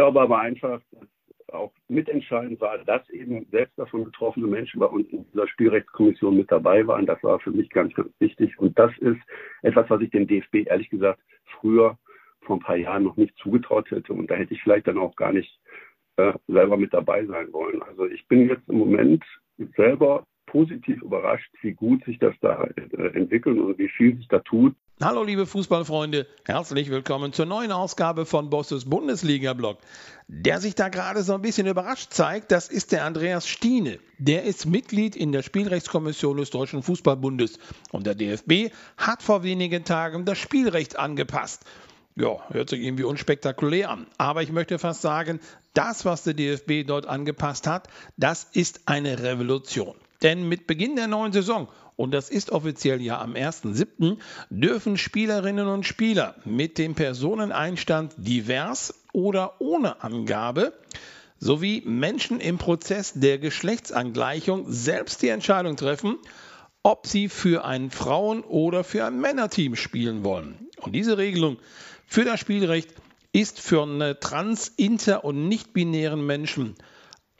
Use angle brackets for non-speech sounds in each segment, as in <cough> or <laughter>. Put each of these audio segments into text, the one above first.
glaube aber einfach, dass auch mitentscheidend war, dass eben selbst davon betroffene Menschen bei uns in dieser Spielrechtskommission mit dabei waren. Das war für mich ganz, ganz wichtig. Und das ist etwas, was ich dem DFB ehrlich gesagt früher vor ein paar Jahren noch nicht zugetraut hätte. Und da hätte ich vielleicht dann auch gar nicht äh, selber mit dabei sein wollen. Also ich bin jetzt im Moment selber positiv überrascht, wie gut sich das da äh, entwickelt und wie viel sich da tut. Hallo liebe Fußballfreunde, herzlich willkommen zur neuen Ausgabe von Bosses Bundesliga-Blog. Der sich da gerade so ein bisschen überrascht zeigt, das ist der Andreas Stiene. Der ist Mitglied in der Spielrechtskommission des Deutschen Fußballbundes und der DFB hat vor wenigen Tagen das Spielrecht angepasst. Ja, hört sich irgendwie unspektakulär an. Aber ich möchte fast sagen, das, was der DFB dort angepasst hat, das ist eine Revolution. Denn mit Beginn der neuen Saison, und das ist offiziell ja am 1.7., dürfen Spielerinnen und Spieler mit dem Personeneinstand divers oder ohne Angabe sowie Menschen im Prozess der Geschlechtsangleichung selbst die Entscheidung treffen, ob sie für ein Frauen- oder für ein Männerteam spielen wollen. Und diese Regelung für das Spielrecht ist für eine trans-, inter- und nicht-binären Menschen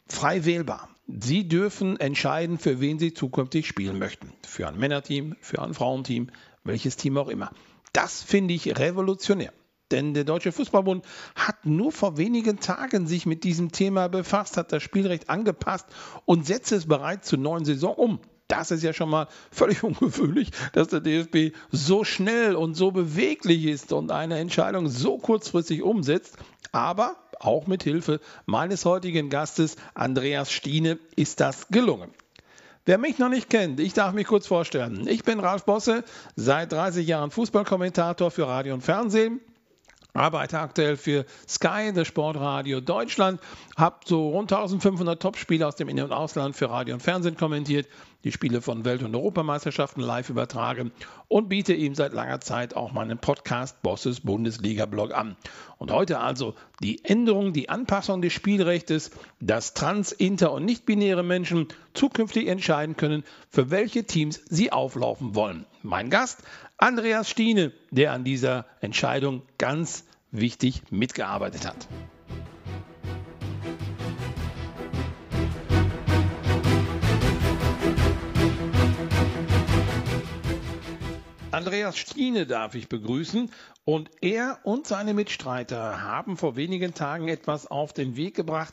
frei wählbar. Sie dürfen entscheiden, für wen Sie zukünftig spielen möchten. Für ein Männerteam, für ein Frauenteam, welches Team auch immer. Das finde ich revolutionär. Denn der Deutsche Fußballbund hat nur vor wenigen Tagen sich mit diesem Thema befasst, hat das Spielrecht angepasst und setzt es bereits zur neuen Saison um. Das ist ja schon mal völlig <laughs> ungewöhnlich, dass der DFB so schnell und so beweglich ist und eine Entscheidung so kurzfristig umsetzt. Aber auch mit Hilfe meines heutigen Gastes Andreas Stiene ist das gelungen. Wer mich noch nicht kennt, ich darf mich kurz vorstellen. Ich bin Ralf Bosse, seit 30 Jahren Fußballkommentator für Radio und Fernsehen arbeite aktuell für Sky, das Sportradio Deutschland, habe so rund 1500 Topspiele aus dem In- und Ausland für Radio und Fernsehen kommentiert, die Spiele von Welt- und Europameisterschaften live übertragen und biete ihm seit langer Zeit auch meinen Podcast Bosses Bundesliga Blog an. Und heute also die Änderung, die Anpassung des Spielrechts, dass trans-, inter- und nicht-binäre Menschen zukünftig entscheiden können, für welche Teams sie auflaufen wollen. Mein Gast, Andreas Stiene, der an dieser Entscheidung ganz wichtig mitgearbeitet hat. Andreas Stiene darf ich begrüßen und er und seine Mitstreiter haben vor wenigen Tagen etwas auf den Weg gebracht,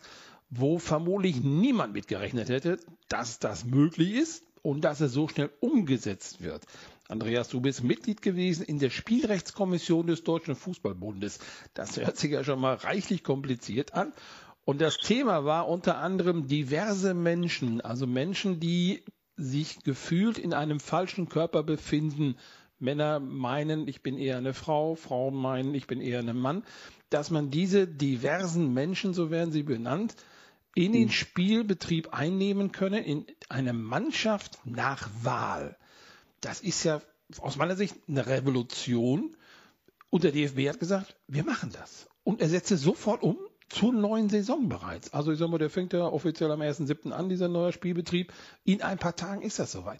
wo vermutlich niemand mitgerechnet hätte, dass das möglich ist und dass es so schnell umgesetzt wird. Andreas, du bist Mitglied gewesen in der Spielrechtskommission des Deutschen Fußballbundes. Das hört sich ja schon mal reichlich kompliziert an. Und das Thema war unter anderem diverse Menschen, also Menschen, die sich gefühlt in einem falschen Körper befinden. Männer meinen, ich bin eher eine Frau, Frauen meinen, ich bin eher ein Mann. Dass man diese diversen Menschen, so werden sie benannt, in den hm. Spielbetrieb einnehmen können, in eine Mannschaft nach Wahl das ist ja aus meiner Sicht eine Revolution. Und der DFB hat gesagt, wir machen das. Und er setzte sofort um zur neuen Saison bereits. Also ich sag mal, der fängt ja offiziell am 1.7. an, dieser neue Spielbetrieb. In ein paar Tagen ist das soweit.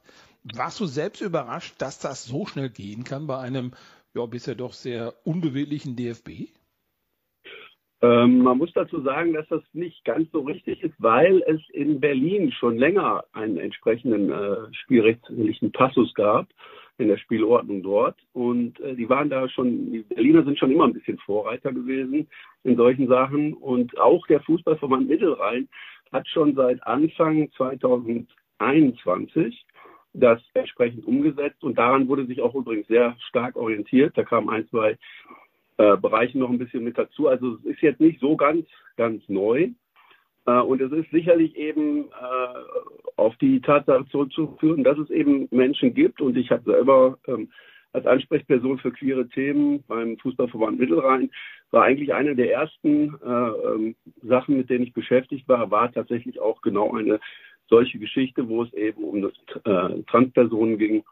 Warst du selbst überrascht, dass das so schnell gehen kann bei einem ja, bisher doch sehr unbeweglichen DFB? Ähm, man muss dazu sagen, dass das nicht ganz so richtig ist, weil es in Berlin schon länger einen entsprechenden äh, spielrechtlichen Passus gab in der Spielordnung dort. Und äh, die waren da schon, die Berliner sind schon immer ein bisschen Vorreiter gewesen in solchen Sachen. Und auch der Fußballverband Mittelrhein hat schon seit Anfang 2021 das entsprechend umgesetzt. Und daran wurde sich auch übrigens sehr stark orientiert. Da kamen ein, zwei äh, Bereichen noch ein bisschen mit dazu. Also es ist jetzt nicht so ganz, ganz neu. Äh, und es ist sicherlich eben äh, auf die Tatsache zurückzuführen, dass es eben Menschen gibt. Und ich habe selber ähm, als Ansprechperson für queere Themen beim Fußballverband Mittelrhein war eigentlich eine der ersten äh, ähm, Sachen, mit denen ich beschäftigt war, war tatsächlich auch genau eine solche Geschichte, wo es eben um das äh, Transpersonen ging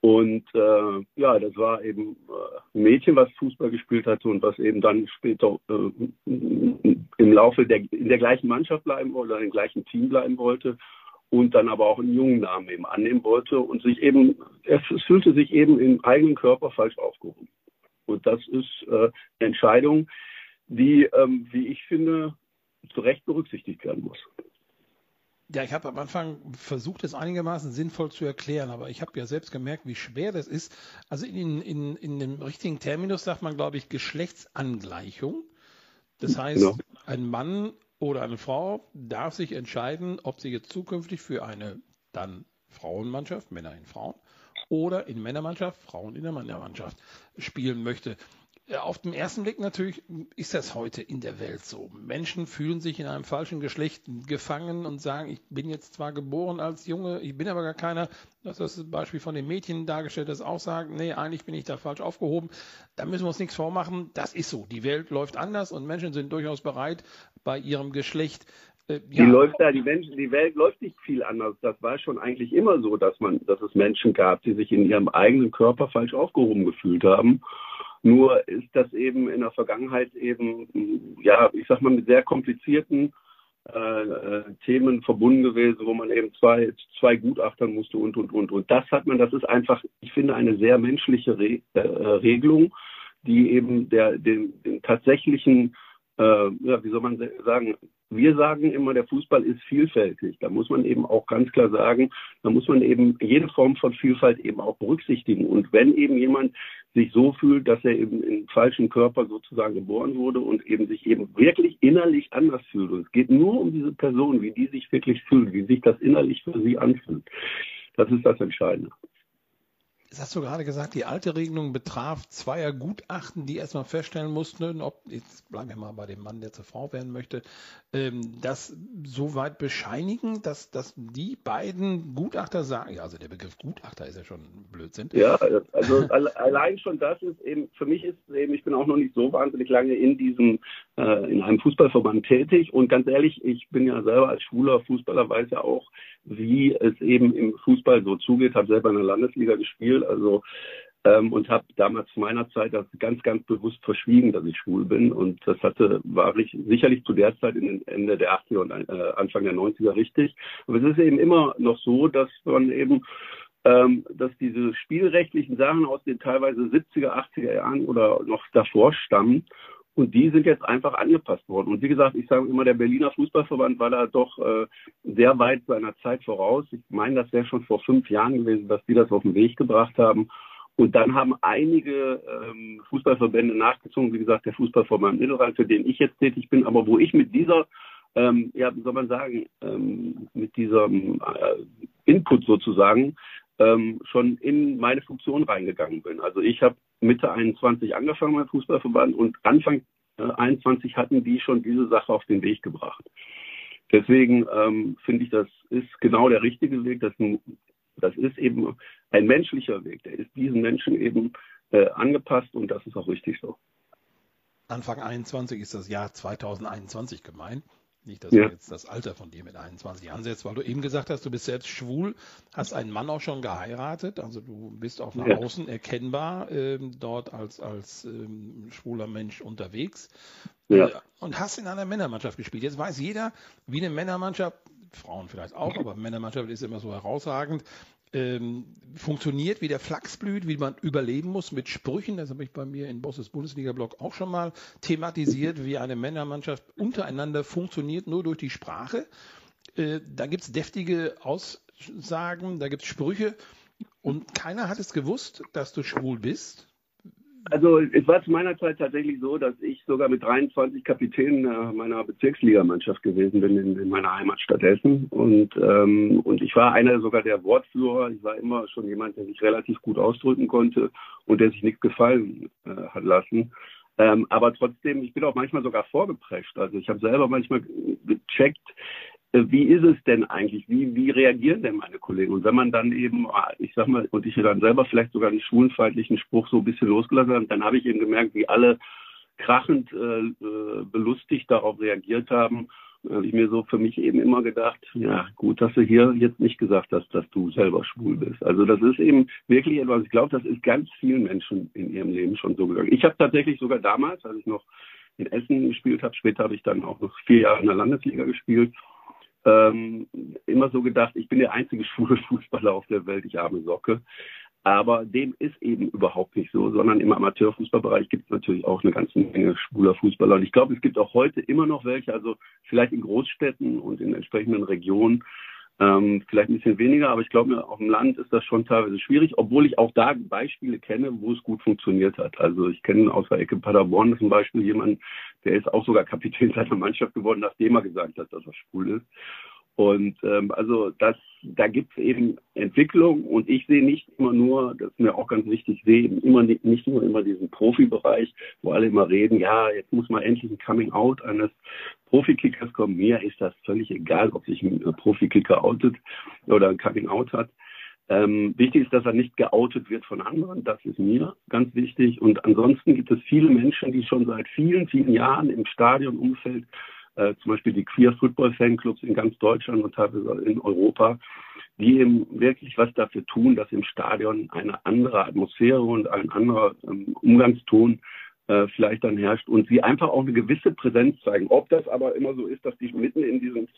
und äh, ja, das war eben äh, ein Mädchen, was Fußball gespielt hatte und was eben dann später äh, im Laufe der in der gleichen Mannschaft bleiben wollte, oder im gleichen Team bleiben wollte und dann aber auch einen jungen Namen eben annehmen wollte und sich eben, es, es fühlte sich eben im eigenen Körper falsch aufgehoben. Und das ist äh, eine Entscheidung, die, ähm, wie ich finde, zu Recht berücksichtigt werden muss. Ja, ich habe am Anfang versucht, es einigermaßen sinnvoll zu erklären, aber ich habe ja selbst gemerkt, wie schwer das ist. Also in, in, in dem richtigen Terminus sagt man, glaube ich, Geschlechtsangleichung. Das heißt, genau. ein Mann oder eine Frau darf sich entscheiden, ob sie jetzt zukünftig für eine dann Frauenmannschaft, Männer in Frauen, oder in Männermannschaft, Frauen in der Männermannschaft spielen möchte. Auf den ersten Blick natürlich ist das heute in der Welt so. Menschen fühlen sich in einem falschen Geschlecht gefangen und sagen, ich bin jetzt zwar geboren als Junge, ich bin aber gar keiner. Das ist das Beispiel von den Mädchen dargestellt, das auch sagen, nee, eigentlich bin ich da falsch aufgehoben. Da müssen wir uns nichts vormachen. Das ist so. Die Welt läuft anders und Menschen sind durchaus bereit, bei ihrem Geschlecht äh, ja. Die läuft da, die Menschen, die Welt läuft nicht viel anders. Das war schon eigentlich immer so, dass man, dass es Menschen gab, die sich in ihrem eigenen Körper falsch aufgehoben gefühlt haben nur ist das eben in der Vergangenheit eben, ja, ich sag mal, mit sehr komplizierten äh, äh, Themen verbunden gewesen, wo man eben zwei, zwei Gutachtern musste und, und, und. Und das hat man, das ist einfach, ich finde, eine sehr menschliche Re äh, Regelung, die eben der, den, den tatsächlichen, äh, ja, wie soll man sagen, wir sagen immer, der Fußball ist vielfältig. Da muss man eben auch ganz klar sagen, da muss man eben jede Form von Vielfalt eben auch berücksichtigen. Und wenn eben jemand sich so fühlt, dass er eben im falschen Körper sozusagen geboren wurde und eben sich eben wirklich innerlich anders fühlt. Und es geht nur um diese Person, wie die sich wirklich fühlt, wie sich das innerlich für sie anfühlt. Das ist das Entscheidende. Das hast du gerade gesagt, die alte Regelung betraf zweier Gutachten, die erstmal feststellen mussten, ob, jetzt bleiben wir mal bei dem Mann, der zur Frau werden möchte, ähm, das soweit bescheinigen, dass, dass die beiden Gutachter sagen, ja, also der Begriff Gutachter ist ja schon Blödsinn. Ja, also allein schon das ist eben, für mich ist eben, ich bin auch noch nicht so wahnsinnig lange in diesem, äh, in einem Fußballverband tätig und ganz ehrlich, ich bin ja selber als schwuler Fußballer, weiß ja auch, wie es eben im Fußball so zugeht, habe selber in der Landesliga gespielt, also ähm, und habe damals zu meiner Zeit das ganz, ganz bewusst verschwiegen, dass ich schwul bin. Und das hatte, war ich sicherlich zu der Zeit in den Ende der 80er und äh, Anfang der 90er richtig. Aber es ist eben immer noch so, dass man eben ähm, dass diese spielrechtlichen Sachen aus den teilweise 70er, 80er Jahren oder noch davor stammen und die sind jetzt einfach angepasst worden. Und wie gesagt, ich sage immer, der Berliner Fußballverband war da doch äh, sehr weit seiner Zeit voraus. Ich meine, das wäre schon vor fünf Jahren gewesen, dass die das auf den Weg gebracht haben. Und dann haben einige ähm, Fußballverbände nachgezogen, wie gesagt, der Fußballverband Mittelrhein, für den ich jetzt tätig bin, aber wo ich mit dieser, ähm, ja, wie soll man sagen, ähm, mit diesem äh, Input sozusagen ähm, schon in meine Funktion reingegangen bin. Also ich habe Mitte 21 angefangen beim Fußballverband und Anfang äh, 21 hatten die schon diese Sache auf den Weg gebracht. Deswegen ähm, finde ich, das ist genau der richtige Weg. Das, das ist eben ein menschlicher Weg. Der ist diesen Menschen eben äh, angepasst und das ist auch richtig so. Anfang 21 ist das Jahr 2021 gemeint. Nicht, dass ja. du jetzt das Alter von dir mit 21 ansetzt, weil du eben gesagt hast, du bist selbst schwul, hast einen Mann auch schon geheiratet, also du bist auch nach ja. außen erkennbar ähm, dort als, als ähm, schwuler Mensch unterwegs ja. Äh, und hast in einer Männermannschaft gespielt. Jetzt weiß jeder, wie eine Männermannschaft, Frauen vielleicht auch, aber Männermannschaft ist immer so herausragend, ähm, funktioniert, wie der Flachs blüht, wie man überleben muss mit Sprüchen. Das habe ich bei mir in Bosses Bundesliga-Blog auch schon mal thematisiert, wie eine Männermannschaft untereinander funktioniert, nur durch die Sprache. Äh, da gibt es deftige Aussagen, da gibt es Sprüche und keiner hat es gewusst, dass du schwul bist. Also es war zu meiner Zeit tatsächlich so, dass ich sogar mit 23 Kapitän äh, meiner Bezirksligamannschaft gewesen bin in, in meiner Heimatstadt Essen. Und, ähm, und ich war einer sogar der Wortführer. Ich war immer schon jemand, der sich relativ gut ausdrücken konnte und der sich nichts gefallen äh, hat lassen. Ähm, aber trotzdem, ich bin auch manchmal sogar vorgeprescht. Also ich habe selber manchmal gecheckt, wie ist es denn eigentlich? Wie, wie reagieren denn meine Kollegen? Und wenn man dann eben, ah, ich sag mal, und ich dann selber vielleicht sogar einen schwulenfeindlichen Spruch so ein bisschen losgelassen habe, dann habe ich eben gemerkt, wie alle krachend äh, äh belustigt darauf reagiert haben. Da habe ich mir so für mich eben immer gedacht, ja, gut, dass du hier jetzt nicht gesagt hast, dass du selber schwul bist. Also das ist eben wirklich etwas, ich glaube, das ist ganz vielen Menschen in ihrem Leben schon so gegangen. Ich habe tatsächlich sogar damals, als ich noch in Essen gespielt habe, später habe ich dann auch noch vier Jahre in der Landesliga gespielt, ähm, immer so gedacht, ich bin der einzige schwule <laughs> Fußballer auf der Welt, ich arme Socke. Aber dem ist eben überhaupt nicht so, sondern im Amateurfußballbereich gibt es natürlich auch eine ganze Menge schwuler Fußballer. Und ich glaube, es gibt auch heute immer noch welche, also vielleicht in Großstädten und in entsprechenden Regionen, ähm, vielleicht ein bisschen weniger, aber ich glaube, auf dem Land ist das schon teilweise schwierig, obwohl ich auch da Beispiele kenne, wo es gut funktioniert hat. Also ich kenne aus der Ecke Paderborn zum Beispiel jemanden, der ist auch sogar Kapitän seiner Mannschaft geworden, nachdem er gesagt hat, dass er schwul ist. Und ähm, also das, da gibt es eben Entwicklung und ich sehe nicht immer nur, das ist mir auch ganz wichtig, sehe immer nicht, nur immer diesen Profibereich, wo alle immer reden, ja, jetzt muss mal endlich ein Coming Out eines Profikickers kommen. Mir ist das völlig egal, ob sich ein Profikicker outet oder ein Coming Out hat. Ähm, wichtig ist, dass er nicht geoutet wird von anderen. Das ist mir ganz wichtig. Und ansonsten gibt es viele Menschen, die schon seit vielen, vielen Jahren im Stadionumfeld äh, zum Beispiel die Queer Football Fanclubs in ganz Deutschland und teilweise in Europa, die eben wirklich was dafür tun, dass im Stadion eine andere Atmosphäre und ein anderer ähm, Umgangston äh, vielleicht dann herrscht und sie einfach auch eine gewisse Präsenz zeigen. Ob das aber immer so ist, dass die mitten in diesen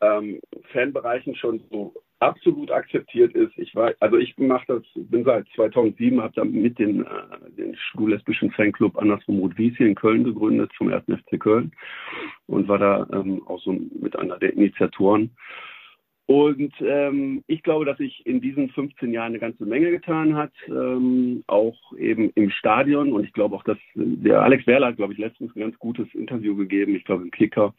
ähm, Fanbereichen schon so absolut akzeptiert ist. Ich war, also ich mache das, bin seit 2007, habe dann mit den, äh, den schwul-lesbischen Fanclub Andersrum Rot-Wies hier in Köln gegründet zum 1. FC Köln und war da ähm, auch so mit einer der Initiatoren. Und ähm, ich glaube, dass sich in diesen 15 Jahren eine ganze Menge getan hat, ähm, auch eben im Stadion. Und ich glaube auch, dass der Alex Werler hat, glaube ich, letztens ein ganz gutes Interview gegeben, ich glaube im Kicker,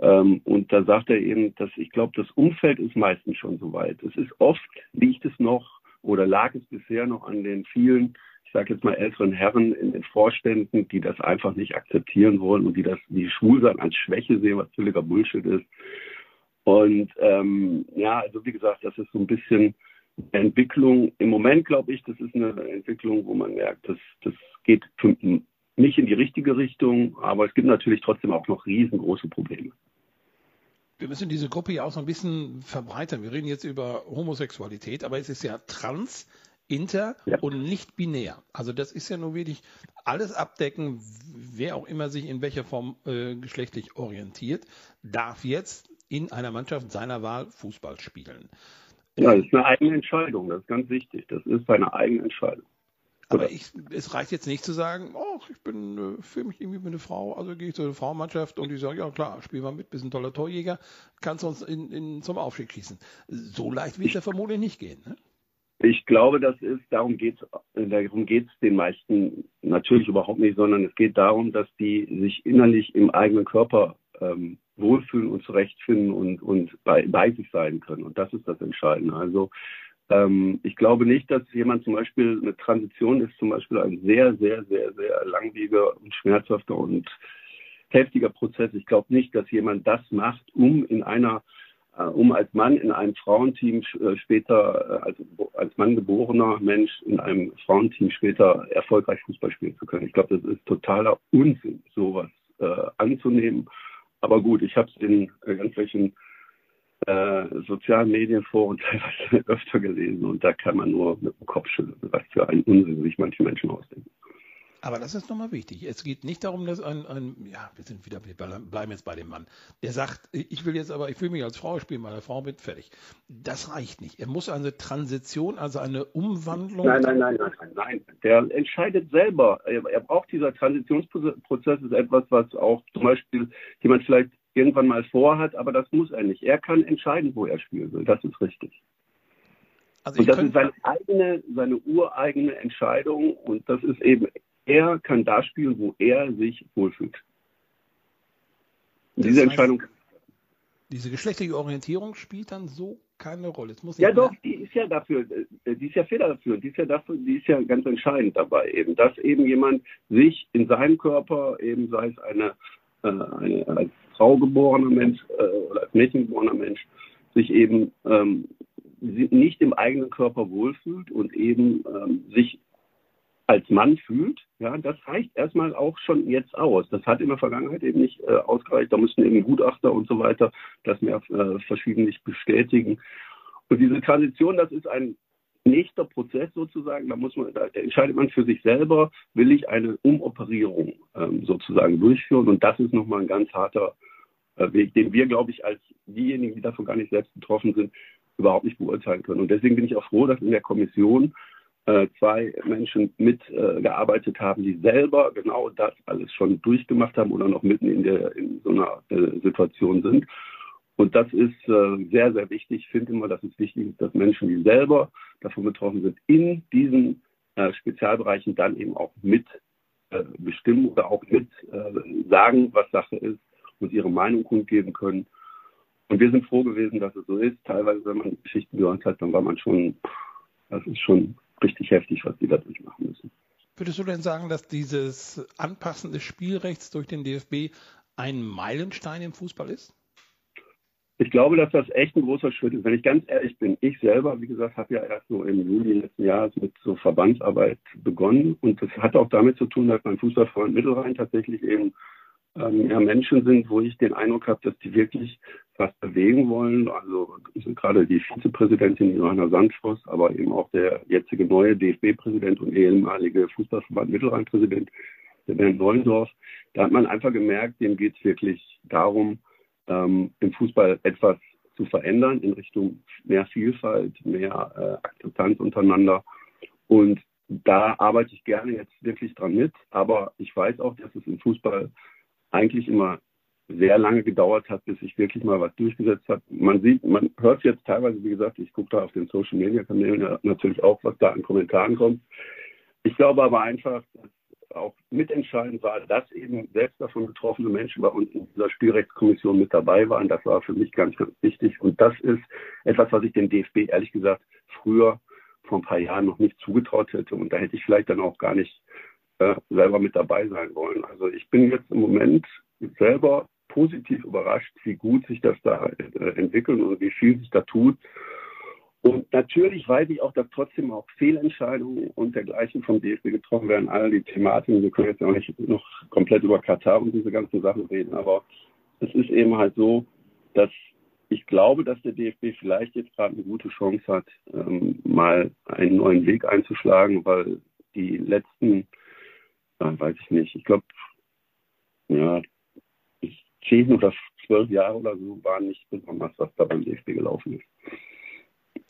ähm, und da sagt er eben, dass ich glaube, das Umfeld ist meistens schon so weit. Es ist oft, liegt es noch oder lag es bisher noch an den vielen, ich sage jetzt mal älteren Herren in den Vorständen, die das einfach nicht akzeptieren wollen und die das, die Schwulsein als Schwäche sehen, was völliger Bullshit ist. Und ähm, ja, also wie gesagt, das ist so ein bisschen Entwicklung. Im Moment glaube ich, das ist eine Entwicklung, wo man merkt, dass das geht nicht in die richtige Richtung, aber es gibt natürlich trotzdem auch noch riesengroße Probleme wir müssen diese Gruppe ja auch so ein bisschen verbreitern. Wir reden jetzt über Homosexualität, aber es ist ja trans, inter ja. und nicht binär. Also das ist ja nur wirklich alles abdecken, wer auch immer sich in welcher Form äh, geschlechtlich orientiert, darf jetzt in einer Mannschaft seiner Wahl Fußball spielen. Ja, das ist eine eigene Entscheidung, das ist ganz wichtig. Das ist seine eigene Entscheidung. Aber ich, es reicht jetzt nicht zu sagen, oh, ich bin, äh, fühle mich irgendwie mit einer Frau, also gehe ich zu einer Frauenmannschaft und die sagen, ja klar, spiel mal mit, bist ein toller Torjäger, kannst uns in, in, zum Aufstieg schießen. So leicht wird es ja vermutlich nicht gehen. Ne? Ich glaube, das ist, darum geht es darum geht's den meisten natürlich überhaupt nicht, sondern es geht darum, dass die sich innerlich im eigenen Körper ähm, wohlfühlen und zurechtfinden und, und bei, bei sich sein können. Und das ist das Entscheidende. Also ähm, ich glaube nicht, dass jemand zum Beispiel eine Transition ist, zum Beispiel ein sehr, sehr, sehr, sehr langwieriger und schmerzhafter und heftiger Prozess. Ich glaube nicht, dass jemand das macht, um in einer äh, um als Mann in einem Frauenteam äh, später, äh, als, als Mann geborener Mensch in einem Frauenteam später erfolgreich Fußball spielen zu können. Ich glaube, das ist totaler Unsinn, sowas äh, anzunehmen. Aber gut, ich habe es in irgendwelchen äh, sozialen Medienforen <laughs> teilweise öfter gelesen und da kann man nur mit dem Kopf schütteln, was für ein Unsinn sich manche Menschen ausdenken. Aber das ist nochmal wichtig. Es geht nicht darum, dass ein, ein, ja, wir sind wieder, wir bleiben jetzt bei dem Mann, der sagt, ich will jetzt aber, ich will mich als Frau spielen, meine Frau mit, fertig. Das reicht nicht. Er muss eine Transition, also eine Umwandlung. Nein, nein, nein, nein, nein, nein. Der entscheidet selber. Er, er braucht dieser Transitionsprozess, ist etwas, was auch zum Beispiel jemand vielleicht irgendwann mal vorhat, aber das muss er nicht. Er kann entscheiden, wo er spielen will. Das ist richtig. Also und das ist seine eigene, seine ureigene Entscheidung und das ist eben, er kann da spielen, wo er sich wohlfühlt. Und diese heißt, Entscheidung. Diese geschlechtliche Orientierung spielt dann so keine Rolle. ja, doch, die ist ja dafür, äh, die ist ja federführend, die ist ja dafür, die ist ja ganz entscheidend dabei eben, dass eben jemand sich in seinem Körper eben, sei es eine, äh, eine als Frau geborener Mensch äh, oder als Mädchen geborener Mensch sich eben ähm, nicht im eigenen Körper wohlfühlt und eben ähm, sich als Mann fühlt, ja, das reicht erstmal auch schon jetzt aus. Das hat in der Vergangenheit eben nicht äh, ausgereicht. Da müssten eben Gutachter und so weiter das mehr äh, verschiedentlich bestätigen. Und diese Transition, das ist ein nächster Prozess sozusagen. Da muss man, da entscheidet man für sich selber, will ich eine Umoperierung ähm, sozusagen durchführen. Und das ist nochmal ein ganz harter äh, Weg, den wir, glaube ich, als diejenigen, die davon gar nicht selbst betroffen sind, überhaupt nicht beurteilen können. Und deswegen bin ich auch froh, dass in der Kommission äh, zwei Menschen mitgearbeitet äh, haben, die selber genau das alles schon durchgemacht haben oder noch mitten in, der, in so einer äh, Situation sind. Und das ist äh, sehr, sehr wichtig. Ich finde immer, dass es wichtig ist, dass Menschen, die selber davon betroffen sind, in diesen äh, Spezialbereichen dann eben auch mit äh, bestimmen oder auch mit sagen, was Sache ist und ihre Meinung kundgeben können. Und wir sind froh gewesen, dass es so ist. Teilweise, wenn man Geschichten gehört hat, dann war man schon, das ist schon richtig heftig, was die da durchmachen müssen. Würdest du denn sagen, dass dieses Anpassen des Spielrechts durch den DFB ein Meilenstein im Fußball ist? Ich glaube, dass das echt ein großer Schritt ist. Wenn ich ganz ehrlich bin, ich selber, wie gesagt, habe ja erst so im Juli letzten Jahres mit so Verbandsarbeit begonnen. Und das hat auch damit zu tun, dass mein Fußballfreund Mittelrhein tatsächlich eben ähm, ja, Menschen sind, wo ich den Eindruck habe, dass die wirklich was bewegen wollen. Also gerade die Vizepräsidentin Johanna Sandfoss, aber eben auch der jetzige neue DFB-Präsident und ehemalige Fußballverband Mittelrhein-Präsident, der Bernd Neulendorf. Da hat man einfach gemerkt, dem geht es wirklich darum, ähm, im Fußball etwas zu verändern in Richtung mehr Vielfalt, mehr äh, Akzeptanz untereinander. Und da arbeite ich gerne jetzt wirklich dran mit. Aber ich weiß auch, dass es im Fußball eigentlich immer sehr lange gedauert hat, bis sich wirklich mal was durchgesetzt hat. Man sieht, man hört jetzt teilweise, wie gesagt, ich gucke da auf den Social Media Kanälen natürlich auch, was da an Kommentaren kommt. Ich glaube aber einfach, dass auch mitentscheidend war, dass eben selbst davon betroffene Menschen bei uns in dieser Spielrechtskommission mit dabei waren. Das war für mich ganz, ganz wichtig. Und das ist etwas, was ich dem DFB ehrlich gesagt früher vor ein paar Jahren noch nicht zugetraut hätte. Und da hätte ich vielleicht dann auch gar nicht äh, selber mit dabei sein wollen. Also ich bin jetzt im Moment selber positiv überrascht, wie gut sich das da äh, entwickelt und wie viel sich da tut. Und natürlich weiß ich auch, dass trotzdem auch Fehlentscheidungen und dergleichen vom DFB getroffen werden. All die Thematiken, wir können jetzt auch nicht noch komplett über Katar und diese ganzen Sachen reden, aber es ist eben halt so, dass ich glaube, dass der DFB vielleicht jetzt gerade eine gute Chance hat, ähm, mal einen neuen Weg einzuschlagen, weil die letzten äh, weiß ich nicht. Ich glaube, ja, zehn oder zwölf Jahre oder so waren nicht besonders, was da beim DFB gelaufen ist.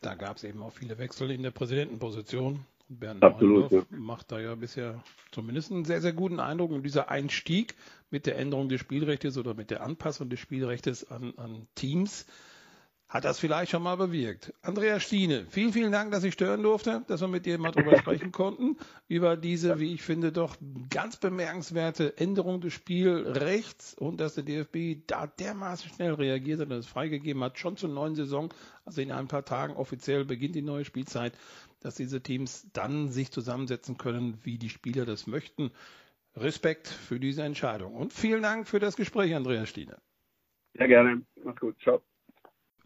Da gab es eben auch viele Wechsel in der Präsidentenposition. Bernd Absolut, ja. macht da ja bisher zumindest einen sehr, sehr guten Eindruck. Und dieser Einstieg mit der Änderung des Spielrechts oder mit der Anpassung des Spielrechts an, an Teams, hat das vielleicht schon mal bewirkt. Andrea Stiene, vielen, vielen Dank, dass ich stören durfte, dass wir mit dir mal drüber <laughs> sprechen konnten, über diese, wie ich finde, doch ganz bemerkenswerte Änderung des Spielrechts und dass der DFB da dermaßen schnell reagiert hat und es freigegeben hat, schon zur neuen Saison, also in ein paar Tagen offiziell beginnt die neue Spielzeit, dass diese Teams dann sich zusammensetzen können, wie die Spieler das möchten. Respekt für diese Entscheidung und vielen Dank für das Gespräch, Andrea Stiene. Sehr gerne. Mach's gut. Ciao.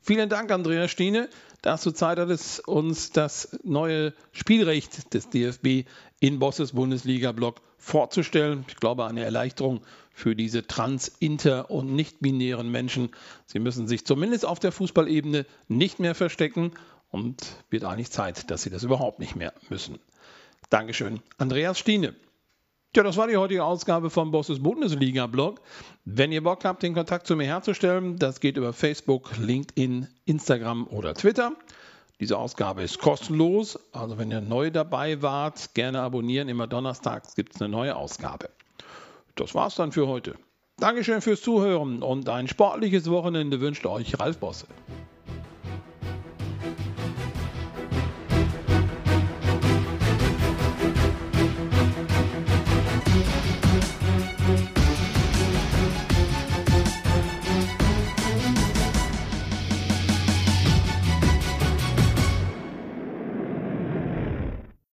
Vielen Dank, Andrea Stiene, dass du Zeit hattest, uns das neue Spielrecht des DFB in Bosses Bundesliga-Block vorzustellen. Ich glaube, eine Erleichterung für diese trans-, inter- und nicht-binären Menschen. Sie müssen sich zumindest auf der Fußballebene nicht mehr verstecken und wird eigentlich Zeit, dass sie das überhaupt nicht mehr müssen. Dankeschön, Andreas Stiene. Ja, das war die heutige Ausgabe vom Bosses Bundesliga-Blog. Wenn ihr Bock habt, den Kontakt zu mir herzustellen, das geht über Facebook, LinkedIn, Instagram oder Twitter. Diese Ausgabe ist kostenlos, also wenn ihr neu dabei wart, gerne abonnieren. Immer donnerstags gibt es eine neue Ausgabe. Das war's dann für heute. Dankeschön fürs Zuhören und ein sportliches Wochenende wünscht euch Ralf Bosse.